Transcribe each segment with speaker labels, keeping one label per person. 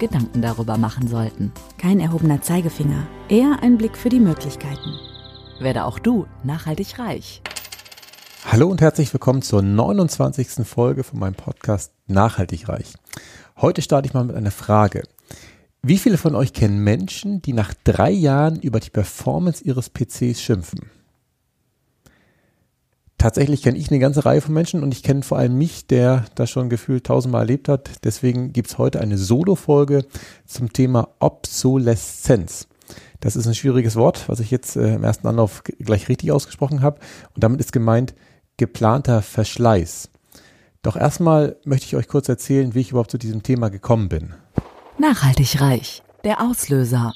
Speaker 1: Gedanken darüber machen sollten.
Speaker 2: Kein erhobener Zeigefinger, eher ein Blick für die Möglichkeiten.
Speaker 1: Werde auch du nachhaltig reich.
Speaker 3: Hallo und herzlich willkommen zur 29. Folge von meinem Podcast Nachhaltig reich. Heute starte ich mal mit einer Frage. Wie viele von euch kennen Menschen, die nach drei Jahren über die Performance ihres PCs schimpfen? Tatsächlich kenne ich eine ganze Reihe von Menschen und ich kenne vor allem mich, der das schon gefühlt tausendmal erlebt hat. Deswegen gibt es heute eine Solo-Folge zum Thema Obsoleszenz. Das ist ein schwieriges Wort, was ich jetzt äh, im ersten Anlauf gleich richtig ausgesprochen habe. Und damit ist gemeint geplanter Verschleiß. Doch erstmal möchte ich euch kurz erzählen, wie ich überhaupt zu diesem Thema gekommen bin.
Speaker 1: Nachhaltig reich. Der Auslöser.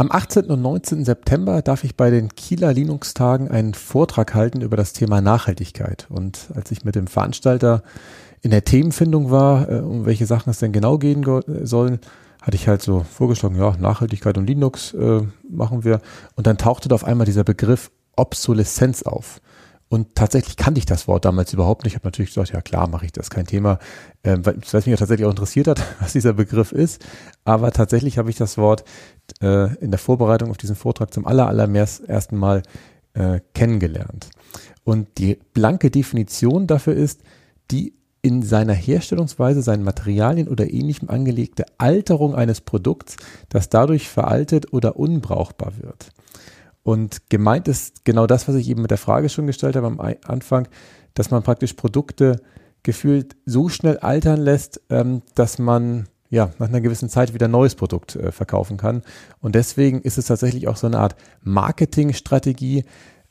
Speaker 3: Am 18. und 19. September darf ich bei den Kieler Linux-Tagen einen Vortrag halten über das Thema Nachhaltigkeit. Und als ich mit dem Veranstalter in der Themenfindung war, äh, um welche Sachen es denn genau gehen sollen, hatte ich halt so vorgeschlagen, ja, Nachhaltigkeit und Linux äh, machen wir. Und dann tauchte da auf einmal dieser Begriff Obsoleszenz auf. Und tatsächlich kannte ich das Wort damals überhaupt nicht. Ich habe natürlich gesagt, ja klar, mache ich das, kein Thema. Ähm, weil es mich ja tatsächlich auch interessiert hat, was dieser Begriff ist. Aber tatsächlich habe ich das Wort äh, in der Vorbereitung auf diesen Vortrag zum aller, allerersten Mal äh, kennengelernt. Und die blanke Definition dafür ist, die in seiner Herstellungsweise, seinen Materialien oder ähnlichem angelegte Alterung eines Produkts, das dadurch veraltet oder unbrauchbar wird. Und gemeint ist genau das, was ich eben mit der Frage schon gestellt habe am Anfang, dass man praktisch Produkte gefühlt so schnell altern lässt, ähm, dass man ja nach einer gewissen Zeit wieder ein neues Produkt äh, verkaufen kann. Und deswegen ist es tatsächlich auch so eine Art Marketingstrategie,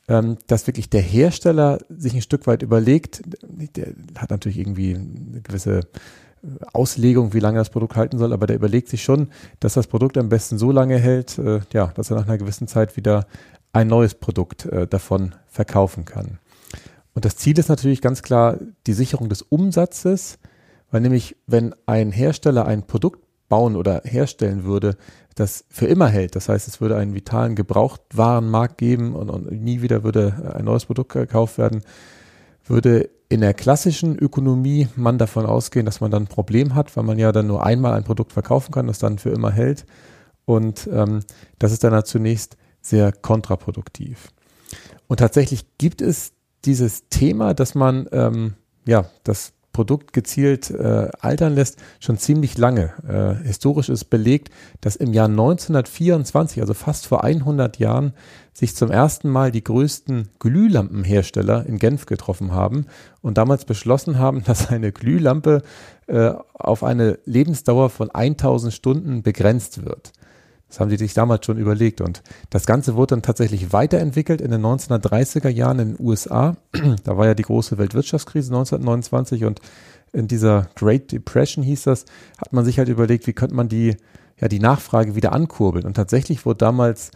Speaker 3: ähm, dass wirklich der Hersteller sich ein Stück weit überlegt, der hat natürlich irgendwie eine gewisse Auslegung, wie lange das Produkt halten soll, aber der überlegt sich schon, dass das Produkt am besten so lange hält, äh, ja, dass er nach einer gewissen Zeit wieder ein neues Produkt äh, davon verkaufen kann. Und das Ziel ist natürlich ganz klar die Sicherung des Umsatzes, weil nämlich, wenn ein Hersteller ein Produkt bauen oder herstellen würde, das für immer hält, das heißt, es würde einen vitalen Gebrauchtwarenmarkt geben und, und nie wieder würde ein neues Produkt gekauft werden, würde in der klassischen Ökonomie man davon ausgehen, dass man dann ein Problem hat, weil man ja dann nur einmal ein Produkt verkaufen kann, das dann für immer hält. Und ähm, das ist dann halt zunächst sehr kontraproduktiv. Und tatsächlich gibt es dieses Thema, dass man ähm, ja das Produkt gezielt äh, altern lässt, schon ziemlich lange. Äh, historisch ist belegt, dass im Jahr 1924, also fast vor 100 Jahren, sich zum ersten Mal die größten Glühlampenhersteller in Genf getroffen haben und damals beschlossen haben, dass eine Glühlampe äh, auf eine Lebensdauer von 1000 Stunden begrenzt wird. Das haben die sich damals schon überlegt. Und das Ganze wurde dann tatsächlich weiterentwickelt in den 1930er Jahren in den USA. da war ja die große Weltwirtschaftskrise 1929 und in dieser Great Depression hieß das, hat man sich halt überlegt, wie könnte man die, ja, die Nachfrage wieder ankurbeln. Und tatsächlich wurde damals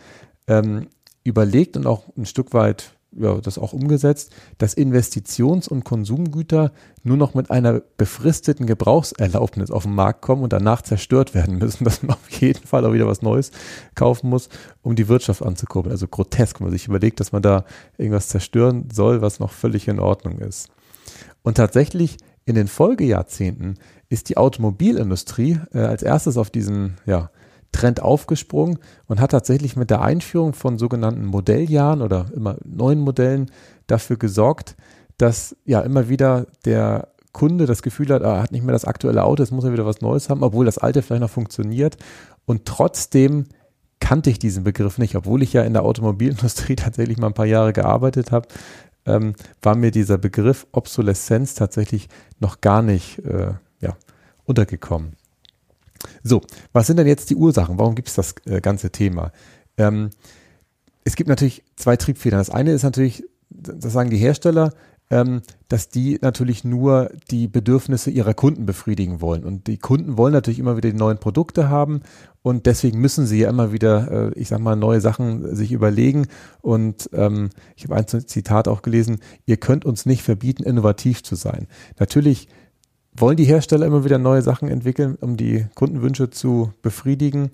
Speaker 3: ähm, überlegt und auch ein Stück weit ja, das auch umgesetzt, dass Investitions- und Konsumgüter nur noch mit einer befristeten Gebrauchserlaubnis auf den Markt kommen und danach zerstört werden müssen, dass man auf jeden Fall auch wieder was Neues kaufen muss, um die Wirtschaft anzukurbeln. Also grotesk, wenn man sich überlegt, dass man da irgendwas zerstören soll, was noch völlig in Ordnung ist. Und tatsächlich in den Folgejahrzehnten ist die Automobilindustrie äh, als erstes auf diesen ja, Trend aufgesprungen und hat tatsächlich mit der Einführung von sogenannten Modelljahren oder immer neuen Modellen dafür gesorgt, dass ja immer wieder der Kunde das Gefühl hat, er hat nicht mehr das aktuelle Auto, jetzt muss er wieder was Neues haben, obwohl das alte vielleicht noch funktioniert. Und trotzdem kannte ich diesen Begriff nicht, obwohl ich ja in der Automobilindustrie tatsächlich mal ein paar Jahre gearbeitet habe, ähm, war mir dieser Begriff Obsoleszenz tatsächlich noch gar nicht äh, ja, untergekommen. So, was sind denn jetzt die Ursachen? Warum gibt es das äh, ganze Thema? Ähm, es gibt natürlich zwei Triebfedern. Das eine ist natürlich, das sagen die Hersteller, ähm, dass die natürlich nur die Bedürfnisse ihrer Kunden befriedigen wollen. Und die Kunden wollen natürlich immer wieder die neuen Produkte haben und deswegen müssen sie ja immer wieder, äh, ich sag mal, neue Sachen sich überlegen. Und ähm, ich habe ein Zitat auch gelesen, ihr könnt uns nicht verbieten, innovativ zu sein. Natürlich wollen die Hersteller immer wieder neue Sachen entwickeln, um die Kundenwünsche zu befriedigen.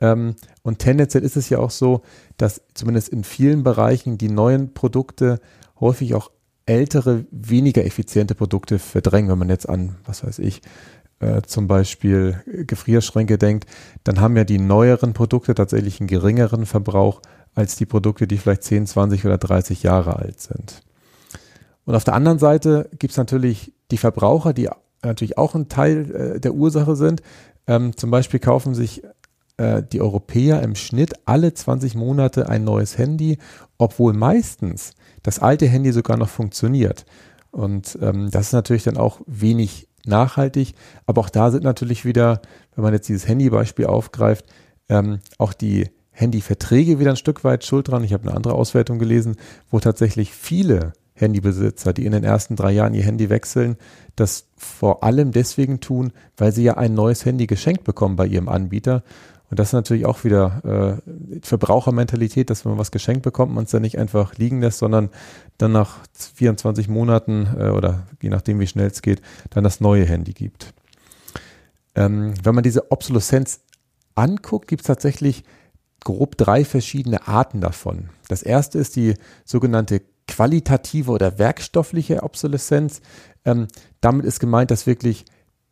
Speaker 3: Ähm, und tendenziell ist es ja auch so, dass zumindest in vielen Bereichen die neuen Produkte häufig auch ältere, weniger effiziente Produkte verdrängen. Wenn man jetzt an, was weiß ich, äh, zum Beispiel Gefrierschränke denkt, dann haben ja die neueren Produkte tatsächlich einen geringeren Verbrauch als die Produkte, die vielleicht 10, 20 oder 30 Jahre alt sind. Und auf der anderen Seite gibt es natürlich die Verbraucher, die natürlich auch ein Teil äh, der Ursache sind. Ähm, zum Beispiel kaufen sich äh, die Europäer im Schnitt alle 20 Monate ein neues Handy, obwohl meistens das alte Handy sogar noch funktioniert. Und ähm, das ist natürlich dann auch wenig nachhaltig. Aber auch da sind natürlich wieder, wenn man jetzt dieses Handybeispiel aufgreift, ähm, auch die Handyverträge wieder ein Stück weit schuld dran. Ich habe eine andere Auswertung gelesen, wo tatsächlich viele Handybesitzer, die in den ersten drei Jahren ihr Handy wechseln, das vor allem deswegen tun, weil sie ja ein neues Handy geschenkt bekommen bei ihrem Anbieter und das ist natürlich auch wieder äh, Verbrauchermentalität, dass wenn man was geschenkt bekommt, man es dann nicht einfach liegen lässt, sondern dann nach 24 Monaten äh, oder je nachdem, wie schnell es geht, dann das neue Handy gibt. Ähm, wenn man diese Obsoleszenz anguckt, gibt es tatsächlich grob drei verschiedene Arten davon. Das erste ist die sogenannte qualitative oder werkstoffliche Obsoleszenz. Ähm, damit ist gemeint, dass wirklich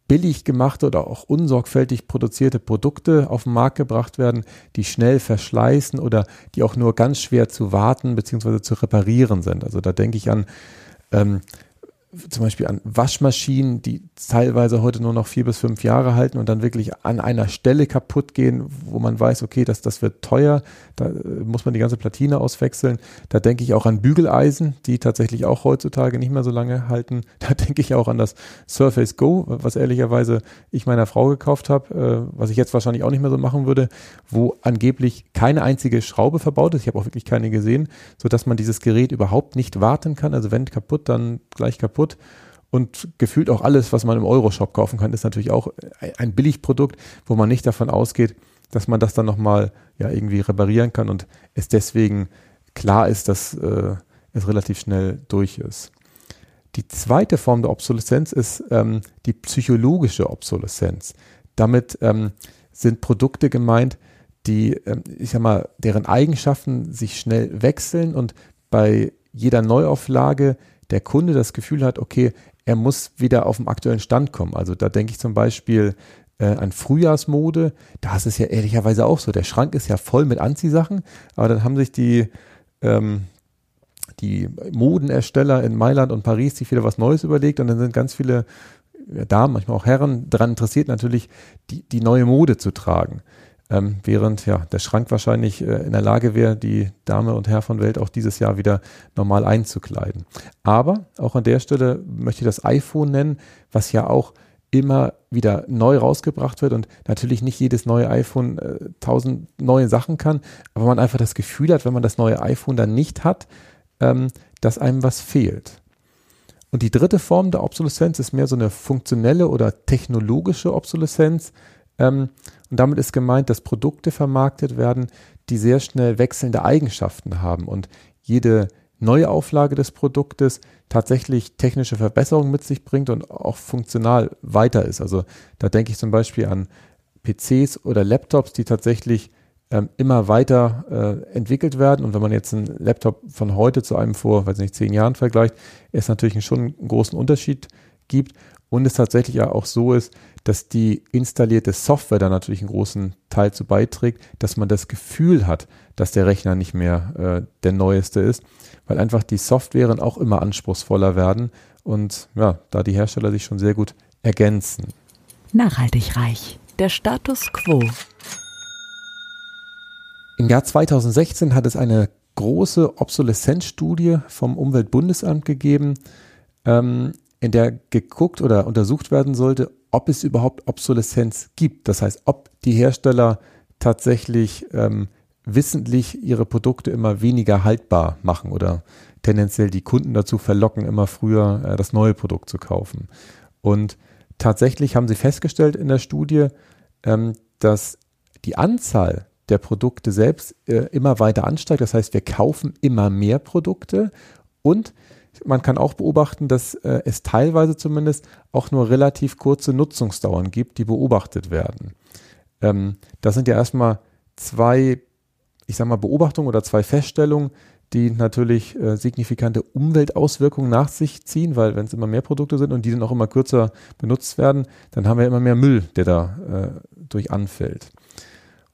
Speaker 3: billig gemachte oder auch unsorgfältig produzierte Produkte auf den Markt gebracht werden, die schnell verschleißen oder die auch nur ganz schwer zu warten bzw. zu reparieren sind. Also da denke ich an ähm, zum Beispiel an Waschmaschinen, die teilweise heute nur noch vier bis fünf Jahre halten und dann wirklich an einer Stelle kaputt gehen, wo man weiß, okay, das, das wird teuer, da äh, muss man die ganze Platine auswechseln. Da denke ich auch an Bügeleisen, die tatsächlich auch heutzutage nicht mehr so lange halten. Da denke ich auch an das Surface Go, was ehrlicherweise ich meiner Frau gekauft habe, äh, was ich jetzt wahrscheinlich auch nicht mehr so machen würde, wo angeblich keine einzige Schraube verbaut ist. Ich habe auch wirklich keine gesehen, sodass man dieses Gerät überhaupt nicht warten kann. Also wenn kaputt, dann gleich kaputt kaputt. Und gefühlt auch alles, was man im Euroshop kaufen kann, ist natürlich auch ein Billigprodukt, wo man nicht davon ausgeht, dass man das dann nochmal ja, irgendwie reparieren kann und es deswegen klar ist, dass äh, es relativ schnell durch ist. Die zweite Form der Obsoleszenz ist ähm, die psychologische Obsoleszenz. Damit ähm, sind Produkte gemeint, die, ähm, ich sag mal, deren Eigenschaften sich schnell wechseln und bei jeder Neuauflage der Kunde das Gefühl hat, okay, er muss wieder auf den aktuellen Stand kommen. Also da denke ich zum Beispiel äh, an Frühjahrsmode. Da ist es ja ehrlicherweise auch so. Der Schrank ist ja voll mit Anziehsachen, aber dann haben sich die, ähm, die Modenersteller in Mailand und Paris sich wieder was Neues überlegt und dann sind ganz viele Damen, manchmal auch Herren, daran interessiert natürlich, die, die neue Mode zu tragen. Ähm, während ja der Schrank wahrscheinlich äh, in der Lage wäre, die Dame und Herr von Welt auch dieses Jahr wieder normal einzukleiden. Aber auch an der Stelle möchte ich das iPhone nennen, was ja auch immer wieder neu rausgebracht wird und natürlich nicht jedes neue iPhone äh, tausend neue Sachen kann, aber man einfach das Gefühl hat, wenn man das neue iPhone dann nicht hat, ähm, dass einem was fehlt. Und die dritte Form der Obsoleszenz ist mehr so eine funktionelle oder technologische Obsoleszenz. Ähm, und damit ist gemeint, dass Produkte vermarktet werden, die sehr schnell wechselnde Eigenschaften haben und jede neue Auflage des Produktes tatsächlich technische Verbesserungen mit sich bringt und auch funktional weiter ist. Also da denke ich zum Beispiel an PCs oder Laptops, die tatsächlich ähm, immer weiter äh, entwickelt werden. Und wenn man jetzt einen Laptop von heute zu einem vor, weiß nicht, zehn Jahren vergleicht, ist natürlich schon einen großen Unterschied gibt und es tatsächlich ja auch so ist, dass die installierte Software da natürlich einen großen Teil zu beiträgt, dass man das Gefühl hat, dass der Rechner nicht mehr äh, der neueste ist, weil einfach die Softwaren auch immer anspruchsvoller werden und ja, da die Hersteller sich schon sehr gut ergänzen.
Speaker 1: Nachhaltig reich. Der Status quo.
Speaker 3: Im Jahr 2016 hat es eine große Obsoleszenzstudie vom Umweltbundesamt gegeben. Ähm, in der geguckt oder untersucht werden sollte, ob es überhaupt Obsoleszenz gibt. Das heißt, ob die Hersteller tatsächlich ähm, wissentlich ihre Produkte immer weniger haltbar machen oder tendenziell die Kunden dazu verlocken, immer früher äh, das neue Produkt zu kaufen. Und tatsächlich haben sie festgestellt in der Studie, ähm, dass die Anzahl der Produkte selbst äh, immer weiter ansteigt. Das heißt, wir kaufen immer mehr Produkte und man kann auch beobachten, dass äh, es teilweise zumindest auch nur relativ kurze Nutzungsdauern gibt, die beobachtet werden. Ähm, das sind ja erstmal zwei, ich sag mal, Beobachtungen oder zwei Feststellungen, die natürlich äh, signifikante Umweltauswirkungen nach sich ziehen, weil wenn es immer mehr Produkte sind und die dann auch immer kürzer benutzt werden, dann haben wir immer mehr Müll, der da äh, durch anfällt.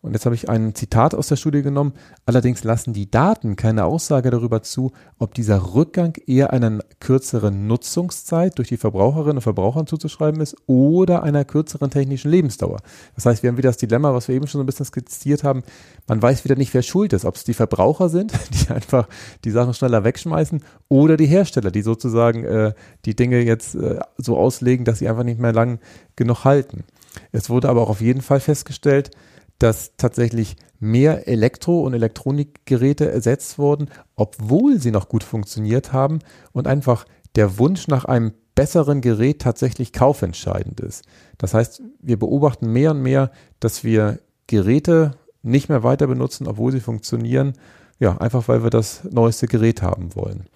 Speaker 3: Und jetzt habe ich ein Zitat aus der Studie genommen. Allerdings lassen die Daten keine Aussage darüber zu, ob dieser Rückgang eher einer kürzeren Nutzungszeit durch die Verbraucherinnen und Verbrauchern zuzuschreiben ist oder einer kürzeren technischen Lebensdauer. Das heißt, wir haben wieder das Dilemma, was wir eben schon so ein bisschen skizziert haben. Man weiß wieder nicht, wer schuld ist. Ob es die Verbraucher sind, die einfach die Sachen schneller wegschmeißen oder die Hersteller, die sozusagen äh, die Dinge jetzt äh, so auslegen, dass sie einfach nicht mehr lang genug halten. Es wurde aber auch auf jeden Fall festgestellt, dass tatsächlich mehr Elektro- und Elektronikgeräte ersetzt wurden, obwohl sie noch gut funktioniert haben und einfach der Wunsch nach einem besseren Gerät tatsächlich kaufentscheidend ist. Das heißt, wir beobachten mehr und mehr, dass wir Geräte nicht mehr weiter benutzen, obwohl sie funktionieren, ja, einfach weil wir das neueste Gerät haben wollen.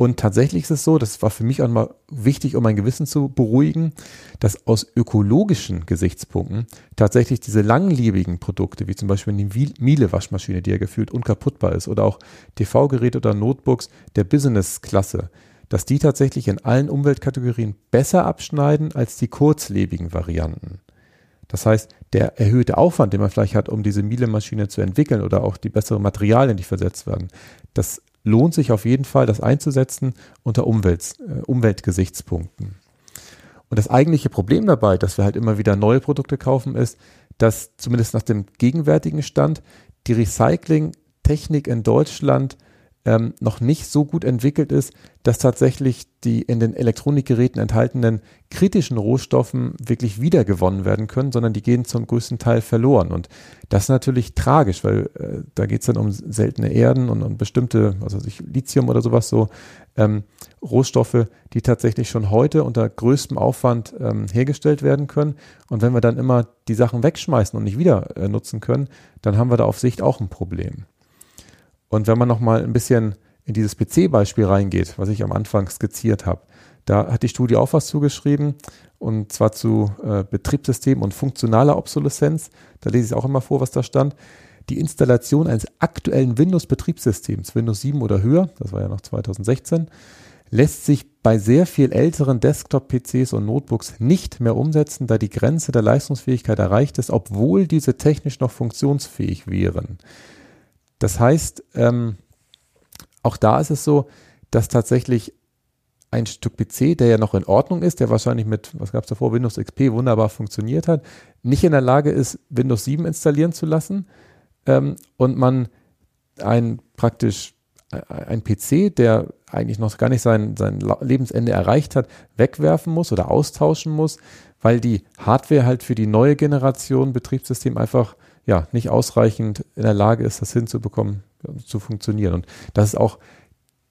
Speaker 3: Und tatsächlich ist es so, das war für mich auch mal wichtig, um mein Gewissen zu beruhigen, dass aus ökologischen Gesichtspunkten tatsächlich diese langlebigen Produkte, wie zum Beispiel die Miele-Waschmaschine, die ja gefühlt unkaputtbar ist, oder auch TV-Geräte oder Notebooks der Business-Klasse, dass die tatsächlich in allen Umweltkategorien besser abschneiden als die kurzlebigen Varianten. Das heißt, der erhöhte Aufwand, den man vielleicht hat, um diese Miele-Maschine zu entwickeln oder auch die besseren Materialien, die versetzt werden, das lohnt sich auf jeden Fall, das einzusetzen unter Umwelt, äh, Umweltgesichtspunkten. Und das eigentliche Problem dabei, dass wir halt immer wieder neue Produkte kaufen, ist, dass zumindest nach dem gegenwärtigen Stand die Recycling-Technik in Deutschland ähm, noch nicht so gut entwickelt ist, dass tatsächlich die in den Elektronikgeräten enthaltenen kritischen Rohstoffen wirklich wiedergewonnen werden können, sondern die gehen zum größten Teil verloren. Und das ist natürlich tragisch, weil äh, da geht es dann um seltene Erden und, um bestimmte, also Lithium oder sowas so, ähm, Rohstoffe, die tatsächlich schon heute unter größtem Aufwand ähm, hergestellt werden können. Und wenn wir dann immer die Sachen wegschmeißen und nicht wieder äh, nutzen können, dann haben wir da auf Sicht auch ein Problem. Und wenn man nochmal ein bisschen in dieses PC-Beispiel reingeht, was ich am Anfang skizziert habe, da hat die Studie auch was zugeschrieben, und zwar zu äh, Betriebssystem und funktionaler Obsoleszenz. Da lese ich auch immer vor, was da stand. Die Installation eines aktuellen Windows-Betriebssystems, Windows 7 oder höher, das war ja noch 2016, lässt sich bei sehr viel älteren Desktop-PCs und Notebooks nicht mehr umsetzen, da die Grenze der Leistungsfähigkeit erreicht ist, obwohl diese technisch noch funktionsfähig wären. Das heißt, ähm, auch da ist es so, dass tatsächlich ein Stück PC, der ja noch in Ordnung ist, der wahrscheinlich mit, was gab es davor, Windows XP wunderbar funktioniert hat, nicht in der Lage ist, Windows 7 installieren zu lassen ähm, und man ein praktisch ein PC, der eigentlich noch gar nicht sein, sein Lebensende erreicht hat, wegwerfen muss oder austauschen muss, weil die Hardware halt für die neue Generation Betriebssystem einfach ja, nicht ausreichend in der Lage ist, das hinzubekommen, zu funktionieren. Und das ist auch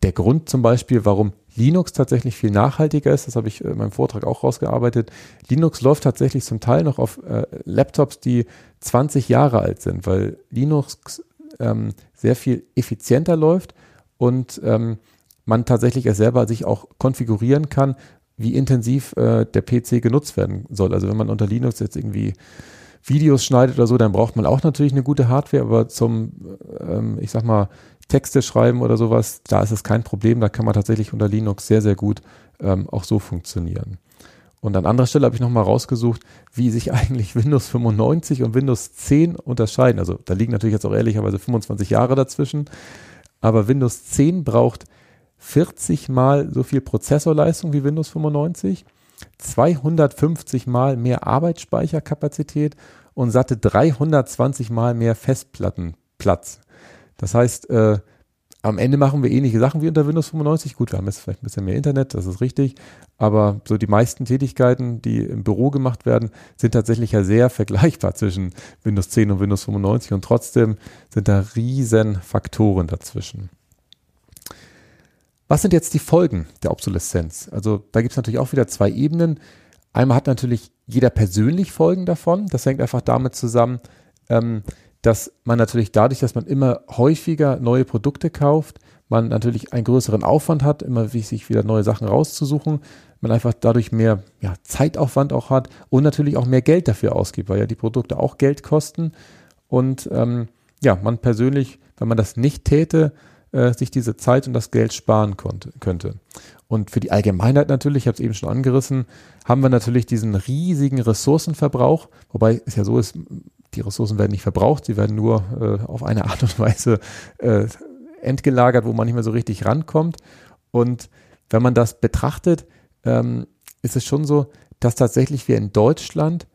Speaker 3: der Grund zum Beispiel, warum Linux tatsächlich viel nachhaltiger ist. Das habe ich in meinem Vortrag auch rausgearbeitet. Linux läuft tatsächlich zum Teil noch auf äh, Laptops, die 20 Jahre alt sind, weil Linux ähm, sehr viel effizienter läuft und ähm, man tatsächlich es selber sich auch konfigurieren kann, wie intensiv äh, der PC genutzt werden soll. Also wenn man unter Linux jetzt irgendwie Videos schneidet oder so, dann braucht man auch natürlich eine gute Hardware, aber zum, ähm, ich sag mal, Texte schreiben oder sowas, da ist es kein Problem, da kann man tatsächlich unter Linux sehr, sehr gut ähm, auch so funktionieren. Und an anderer Stelle habe ich nochmal rausgesucht, wie sich eigentlich Windows 95 und Windows 10 unterscheiden. Also da liegen natürlich jetzt auch ehrlicherweise 25 Jahre dazwischen. Aber Windows 10 braucht 40 mal so viel Prozessorleistung wie Windows 95 250 mal mehr Arbeitsspeicherkapazität und satte 320 mal mehr Festplattenplatz. Das heißt, äh, am Ende machen wir ähnliche Sachen wie unter Windows 95. Gut, wir haben jetzt vielleicht ein bisschen mehr Internet, das ist richtig. Aber so die meisten Tätigkeiten, die im Büro gemacht werden, sind tatsächlich ja sehr vergleichbar zwischen Windows 10 und Windows 95 und trotzdem sind da riesen Faktoren dazwischen. Was sind jetzt die Folgen der Obsoleszenz? Also da gibt es natürlich auch wieder zwei Ebenen. Einmal hat natürlich jeder persönlich Folgen davon. Das hängt einfach damit zusammen, ähm, dass man natürlich dadurch, dass man immer häufiger neue Produkte kauft, man natürlich einen größeren Aufwand hat, immer sich wieder neue Sachen rauszusuchen, man einfach dadurch mehr ja, Zeitaufwand auch hat und natürlich auch mehr Geld dafür ausgibt, weil ja die Produkte auch Geld kosten und ähm, ja, man persönlich, wenn man das nicht täte, äh, sich diese Zeit und das Geld sparen konnte, könnte. Und für die Allgemeinheit natürlich, ich habe es eben schon angerissen, haben wir natürlich diesen riesigen Ressourcenverbrauch, wobei es ja so ist, die Ressourcen werden nicht verbraucht, sie werden nur äh, auf eine Art und Weise äh, entgelagert, wo man nicht mehr so richtig rankommt. Und wenn man das betrachtet, ähm, ist es schon so, dass tatsächlich wir in Deutschland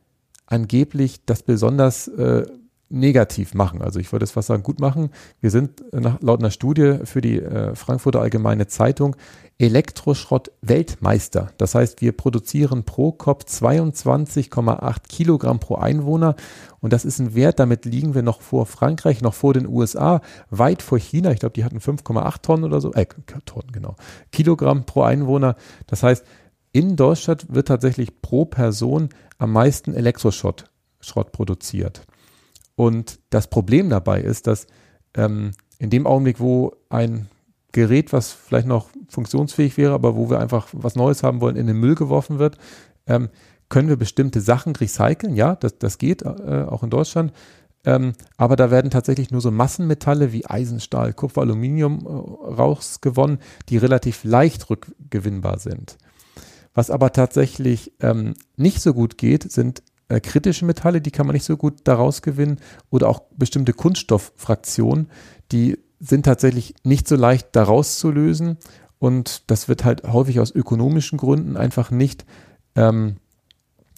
Speaker 3: angeblich das besonders äh, negativ machen. Also ich würde es fast sagen, gut machen. Wir sind nach, laut einer Studie für die äh, Frankfurter Allgemeine Zeitung Elektroschrott-Weltmeister. Das heißt, wir produzieren pro Kopf 22,8 Kilogramm pro Einwohner und das ist ein Wert, damit liegen wir noch vor Frankreich, noch vor den USA, weit vor China. Ich glaube, die hatten 5,8 Tonnen oder so, äh, Tonnen, genau, Kilogramm pro Einwohner. Das heißt, in Deutschland wird tatsächlich pro Person am meisten Elektroschrott Schrott produziert. Und das Problem dabei ist, dass ähm, in dem Augenblick, wo ein Gerät, was vielleicht noch funktionsfähig wäre, aber wo wir einfach was Neues haben wollen, in den Müll geworfen wird, ähm, können wir bestimmte Sachen recyceln. Ja, das, das geht äh, auch in Deutschland. Ähm, aber da werden tatsächlich nur so Massenmetalle wie Eisen, Stahl, Kupfer, Aluminium äh, rausgewonnen, die relativ leicht rückgewinnbar sind. Was aber tatsächlich ähm, nicht so gut geht, sind äh, kritische Metalle, die kann man nicht so gut daraus gewinnen oder auch bestimmte Kunststofffraktionen, die sind tatsächlich nicht so leicht daraus zu lösen und das wird halt häufig aus ökonomischen Gründen einfach nicht ähm,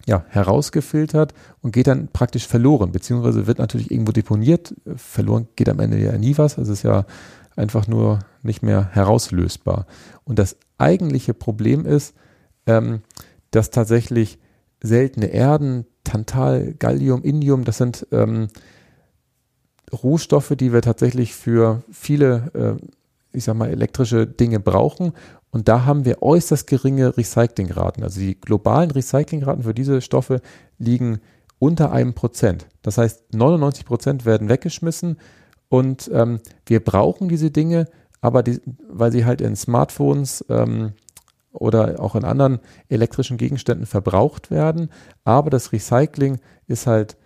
Speaker 3: ja, herausgefiltert und geht dann praktisch verloren, beziehungsweise wird natürlich irgendwo deponiert. Verloren geht am Ende ja nie was. Es ist ja einfach nur nicht mehr herauslösbar. Und das eigentliche Problem ist, ähm, dass tatsächlich seltene Erden, Tantal, Gallium, Indium, das sind ähm, Rohstoffe, die wir tatsächlich für viele, äh, ich sag mal, elektrische Dinge brauchen. Und da haben wir äußerst geringe Recyclingraten. Also die globalen Recyclingraten für diese Stoffe liegen unter einem Prozent. Das heißt, 99 Prozent werden weggeschmissen und ähm, wir brauchen diese Dinge, aber die, weil sie halt in Smartphones, ähm, oder auch in anderen elektrischen Gegenständen verbraucht werden. Aber das Recycling ist halt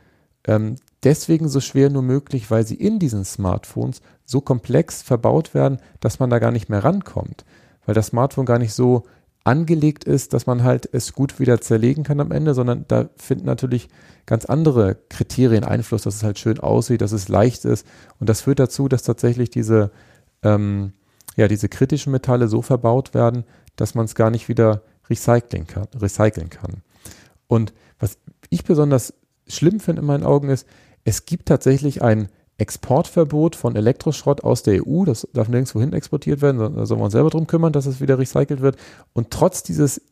Speaker 3: ähm, deswegen so schwer nur möglich, weil sie in diesen Smartphones so komplex verbaut werden, dass man da gar nicht mehr rankommt. Weil das Smartphone gar nicht so angelegt ist, dass man halt es gut wieder zerlegen kann am Ende, sondern da finden natürlich ganz andere Kriterien Einfluss, dass es halt schön aussieht, dass es leicht ist. Und das führt dazu, dass tatsächlich diese, ähm, ja, diese kritischen Metalle so verbaut werden, dass man es gar nicht wieder recyceln kann, recyceln kann. Und was ich besonders schlimm finde in meinen Augen ist, es gibt tatsächlich ein Exportverbot von Elektroschrott aus der EU. Das darf nirgendwo hin exportiert werden. Da sollen wir uns selber drum kümmern, dass es wieder recycelt wird. Und trotz dieses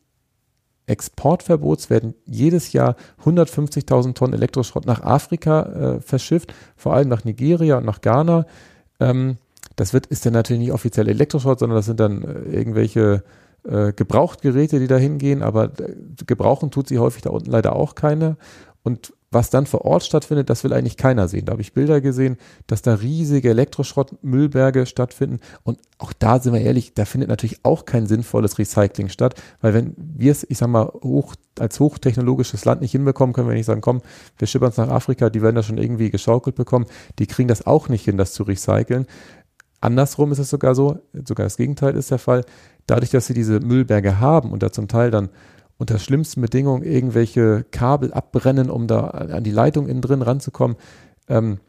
Speaker 3: Exportverbots werden jedes Jahr 150.000 Tonnen Elektroschrott nach Afrika äh, verschifft, vor allem nach Nigeria und nach Ghana. Ähm, das wird, ist dann natürlich nicht offiziell Elektroschrott, sondern das sind dann äh, irgendwelche äh, Gebrauchtgeräte, die da hingehen, aber äh, gebrauchen tut sie häufig da unten leider auch keine. Und was dann vor Ort stattfindet, das will eigentlich keiner sehen. Da habe ich Bilder gesehen, dass da riesige Elektroschrottmüllberge stattfinden. Und auch da sind wir ehrlich, da findet natürlich auch kein sinnvolles Recycling statt, weil wenn wir es, ich sag mal, hoch, als hochtechnologisches Land nicht hinbekommen, können wir nicht sagen, komm, wir schippern es nach Afrika, die werden das schon irgendwie geschaukelt bekommen. Die kriegen das auch nicht hin, das zu recyceln. Andersrum ist es sogar so, sogar das Gegenteil ist der Fall, dadurch, dass sie diese Müllberge haben und da zum Teil dann unter schlimmsten Bedingungen irgendwelche Kabel abbrennen, um da an die Leitung innen drin ranzukommen, ähm,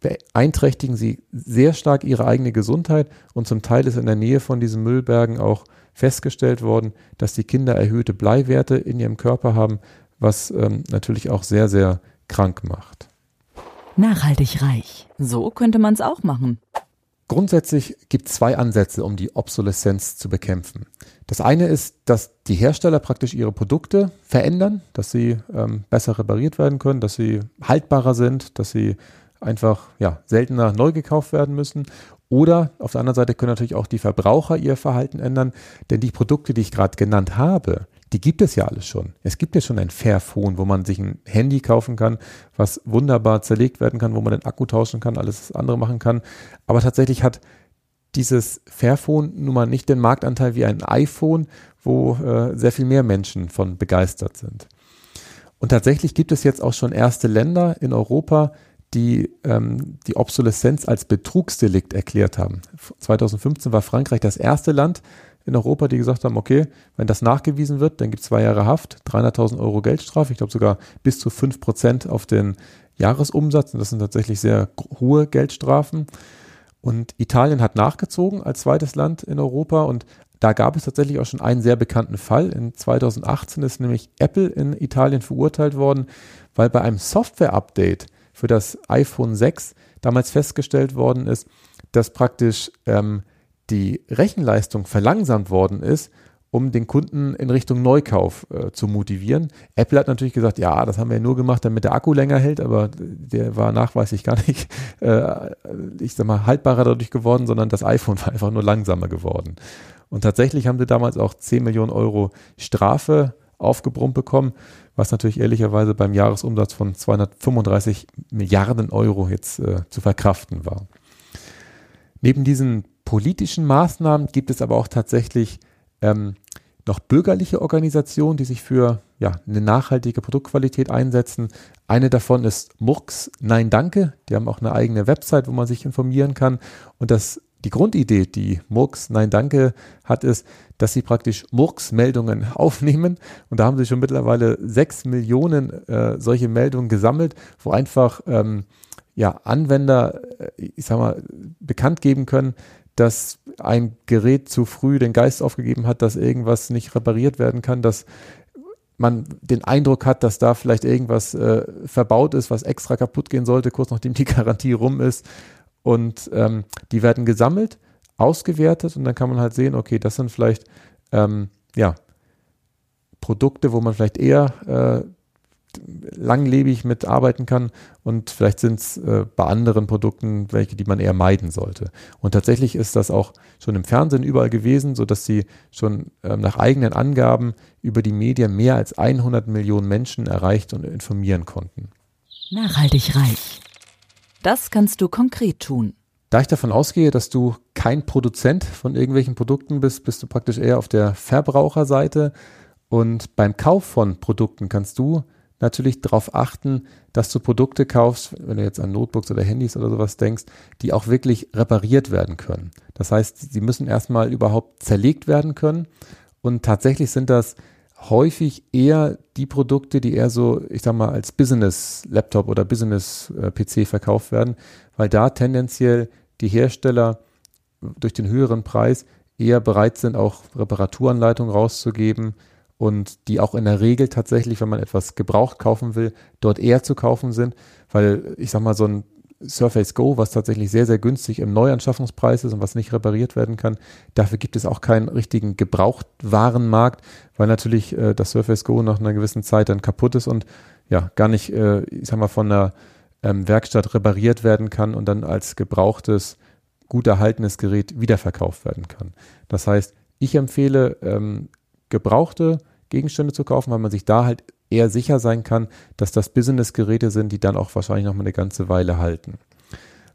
Speaker 3: beeinträchtigen sie sehr stark ihre eigene Gesundheit und zum Teil ist in der Nähe von diesen Müllbergen auch festgestellt worden, dass die Kinder erhöhte Bleiwerte in ihrem Körper haben, was ähm, natürlich auch sehr, sehr krank macht.
Speaker 1: Nachhaltig reich. So könnte man es auch machen.
Speaker 3: Grundsätzlich gibt es zwei Ansätze, um die Obsoleszenz zu bekämpfen. Das eine ist, dass die Hersteller praktisch ihre Produkte verändern, dass sie ähm, besser repariert werden können, dass sie haltbarer sind, dass sie einfach ja, seltener neu gekauft werden müssen. Oder auf der anderen Seite können natürlich auch die Verbraucher ihr Verhalten ändern, denn die Produkte, die ich gerade genannt habe, die gibt es ja alles schon. Es gibt ja schon ein Fairphone, wo man sich ein Handy kaufen kann, was wunderbar zerlegt werden kann, wo man den Akku tauschen kann, alles andere machen kann. Aber tatsächlich hat dieses Fairphone nun mal nicht den Marktanteil wie ein iPhone, wo äh, sehr viel mehr Menschen von begeistert sind. Und tatsächlich gibt es jetzt auch schon erste Länder in Europa, die ähm, die Obsoleszenz als Betrugsdelikt erklärt haben. 2015 war Frankreich das erste Land in Europa, die gesagt haben, okay, wenn das nachgewiesen wird, dann gibt es zwei Jahre Haft, 300.000 Euro Geldstrafe, ich glaube sogar bis zu 5 Prozent auf den Jahresumsatz und das sind tatsächlich sehr hohe Geldstrafen. Und Italien hat nachgezogen als zweites Land in Europa und da gab es tatsächlich auch schon einen sehr bekannten Fall. In 2018 ist nämlich Apple in Italien verurteilt worden, weil bei einem Software-Update für das iPhone 6 damals festgestellt worden ist, dass praktisch ähm, die Rechenleistung verlangsamt worden ist, um den Kunden in Richtung Neukauf äh, zu motivieren. Apple hat natürlich gesagt, ja, das haben wir nur gemacht, damit der Akku länger hält, aber der war nachweislich gar nicht, äh, ich sag mal, haltbarer dadurch geworden, sondern das iPhone war einfach nur langsamer geworden. Und tatsächlich haben sie damals auch 10 Millionen Euro Strafe aufgebrummt bekommen, was natürlich ehrlicherweise beim Jahresumsatz von 235 Milliarden Euro jetzt äh, zu verkraften war. Neben diesen politischen Maßnahmen gibt es aber auch tatsächlich ähm, noch bürgerliche Organisationen, die sich für ja, eine nachhaltige Produktqualität einsetzen. Eine davon ist Murks Nein Danke. Die haben auch eine eigene Website, wo man sich informieren kann. Und das, die Grundidee, die Murks Nein Danke hat, ist, dass sie praktisch Murks-Meldungen aufnehmen. Und da haben sie schon mittlerweile sechs Millionen äh, solche Meldungen gesammelt, wo einfach ähm, ja, Anwender, äh, ich sag mal, bekannt geben können, dass ein Gerät zu früh den Geist aufgegeben hat, dass irgendwas nicht repariert werden kann, dass man den Eindruck hat, dass da vielleicht irgendwas äh, verbaut ist, was extra kaputt gehen sollte, kurz nachdem die Garantie rum ist. Und ähm, die werden gesammelt, ausgewertet und dann kann man halt sehen, okay, das sind vielleicht ähm, ja Produkte, wo man vielleicht eher äh, langlebig mitarbeiten kann und vielleicht sind es äh, bei anderen Produkten welche, die man eher meiden sollte. Und tatsächlich ist das auch schon im Fernsehen überall gewesen, sodass sie schon ähm, nach eigenen Angaben über die Medien mehr als 100 Millionen Menschen erreicht und informieren konnten.
Speaker 1: Nachhaltig reich. Das kannst du konkret tun.
Speaker 3: Da ich davon ausgehe, dass du kein Produzent von irgendwelchen Produkten bist, bist du praktisch eher auf der Verbraucherseite. Und beim Kauf von Produkten kannst du natürlich darauf achten, dass du Produkte kaufst, wenn du jetzt an Notebooks oder Handys oder sowas denkst, die auch wirklich repariert werden können. Das heißt, sie müssen erstmal überhaupt zerlegt werden können und tatsächlich sind das häufig eher die Produkte, die eher so, ich sag mal, als Business-Laptop oder Business-PC verkauft werden, weil da tendenziell die Hersteller durch den höheren Preis eher bereit sind, auch Reparaturanleitungen rauszugeben, und die auch in der Regel tatsächlich, wenn man etwas gebraucht kaufen will, dort eher zu kaufen sind, weil ich sag mal, so ein Surface Go, was tatsächlich sehr, sehr günstig im Neuanschaffungspreis ist und was nicht repariert werden kann, dafür gibt es auch keinen richtigen Gebrauchtwarenmarkt, weil natürlich äh, das Surface Go nach einer gewissen Zeit dann kaputt ist und ja, gar nicht, äh, ich sag mal, von der ähm, Werkstatt repariert werden kann und dann als gebrauchtes, gut erhaltenes Gerät wiederverkauft werden kann. Das heißt, ich empfehle ähm, gebrauchte Gegenstände zu kaufen, weil man sich da halt eher sicher sein kann, dass das Business-Geräte sind, die dann auch wahrscheinlich noch mal eine ganze Weile halten.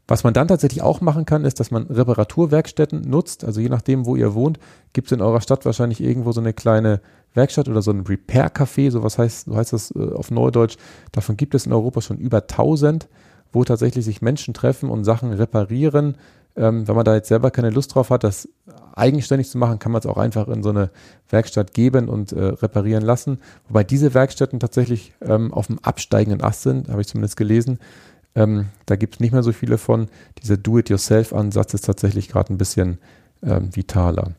Speaker 3: Was man dann tatsächlich auch machen kann, ist, dass man Reparaturwerkstätten nutzt. Also je nachdem, wo ihr wohnt, gibt es in eurer Stadt wahrscheinlich irgendwo so eine kleine Werkstatt oder so ein Repair-Café, so was heißt, so heißt das äh, auf Neudeutsch. Davon gibt es in Europa schon über 1000, wo tatsächlich sich Menschen treffen und Sachen reparieren, ähm, wenn man da jetzt selber keine Lust drauf hat, das eigenständig zu machen, kann man es auch einfach in so eine Werkstatt geben und äh, reparieren lassen. Wobei diese Werkstätten tatsächlich ähm, auf dem absteigenden Ast sind, habe ich zumindest gelesen. Ähm, da gibt es nicht mehr so viele von. Dieser Do-it-yourself-Ansatz ist tatsächlich gerade ein bisschen ähm, vitaler.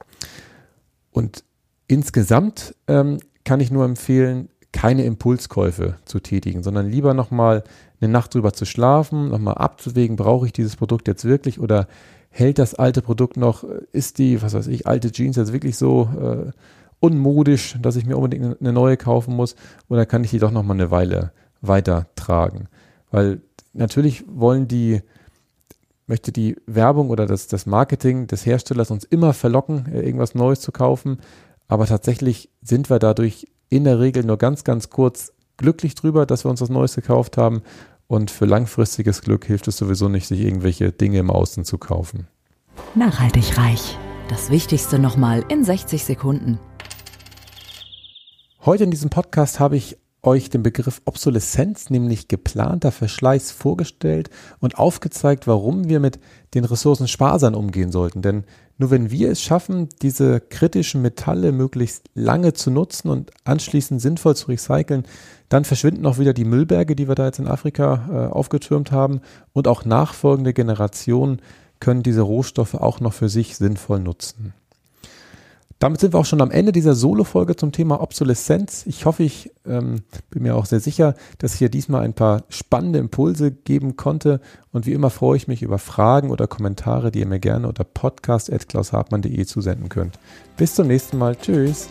Speaker 3: Und insgesamt ähm, kann ich nur empfehlen, keine Impulskäufe zu tätigen, sondern lieber nochmal eine Nacht drüber zu schlafen, nochmal abzuwägen, brauche ich dieses Produkt jetzt wirklich oder hält das alte Produkt noch, ist die, was weiß ich, alte Jeans jetzt wirklich so äh, unmodisch, dass ich mir unbedingt eine neue kaufen muss? Oder kann ich die doch nochmal eine Weile weiter tragen? Weil natürlich wollen die, möchte die Werbung oder das, das Marketing des Herstellers uns immer verlocken, äh, irgendwas Neues zu kaufen, aber tatsächlich sind wir dadurch in der Regel nur ganz, ganz kurz glücklich drüber, dass wir uns was Neues gekauft haben und für langfristiges Glück hilft es sowieso nicht, sich irgendwelche Dinge im Außen zu kaufen.
Speaker 1: Nachhaltig reich. Das Wichtigste nochmal in 60 Sekunden.
Speaker 3: Heute in diesem Podcast habe ich euch den Begriff Obsoleszenz, nämlich geplanter Verschleiß, vorgestellt und aufgezeigt, warum wir mit den Ressourcen sparsam umgehen sollten. Denn nur wenn wir es schaffen, diese kritischen Metalle möglichst lange zu nutzen und anschließend sinnvoll zu recyceln, dann verschwinden auch wieder die Müllberge, die wir da jetzt in Afrika äh, aufgetürmt haben. Und auch nachfolgende Generationen können diese Rohstoffe auch noch für sich sinnvoll nutzen. Damit sind wir auch schon am Ende dieser Solo-Folge zum Thema Obsoleszenz. Ich hoffe, ich ähm, bin mir auch sehr sicher, dass ich hier diesmal ein paar spannende Impulse geben konnte. Und wie immer freue ich mich über Fragen oder Kommentare, die ihr mir gerne unter podcast.klaushartmann.de zusenden könnt. Bis zum nächsten Mal. Tschüss.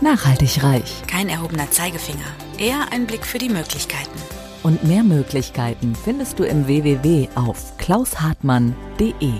Speaker 1: Nachhaltig reich.
Speaker 2: Kein erhobener Zeigefinger, eher ein Blick für die Möglichkeiten.
Speaker 1: Und mehr Möglichkeiten findest du im www auf klaushartmann.de.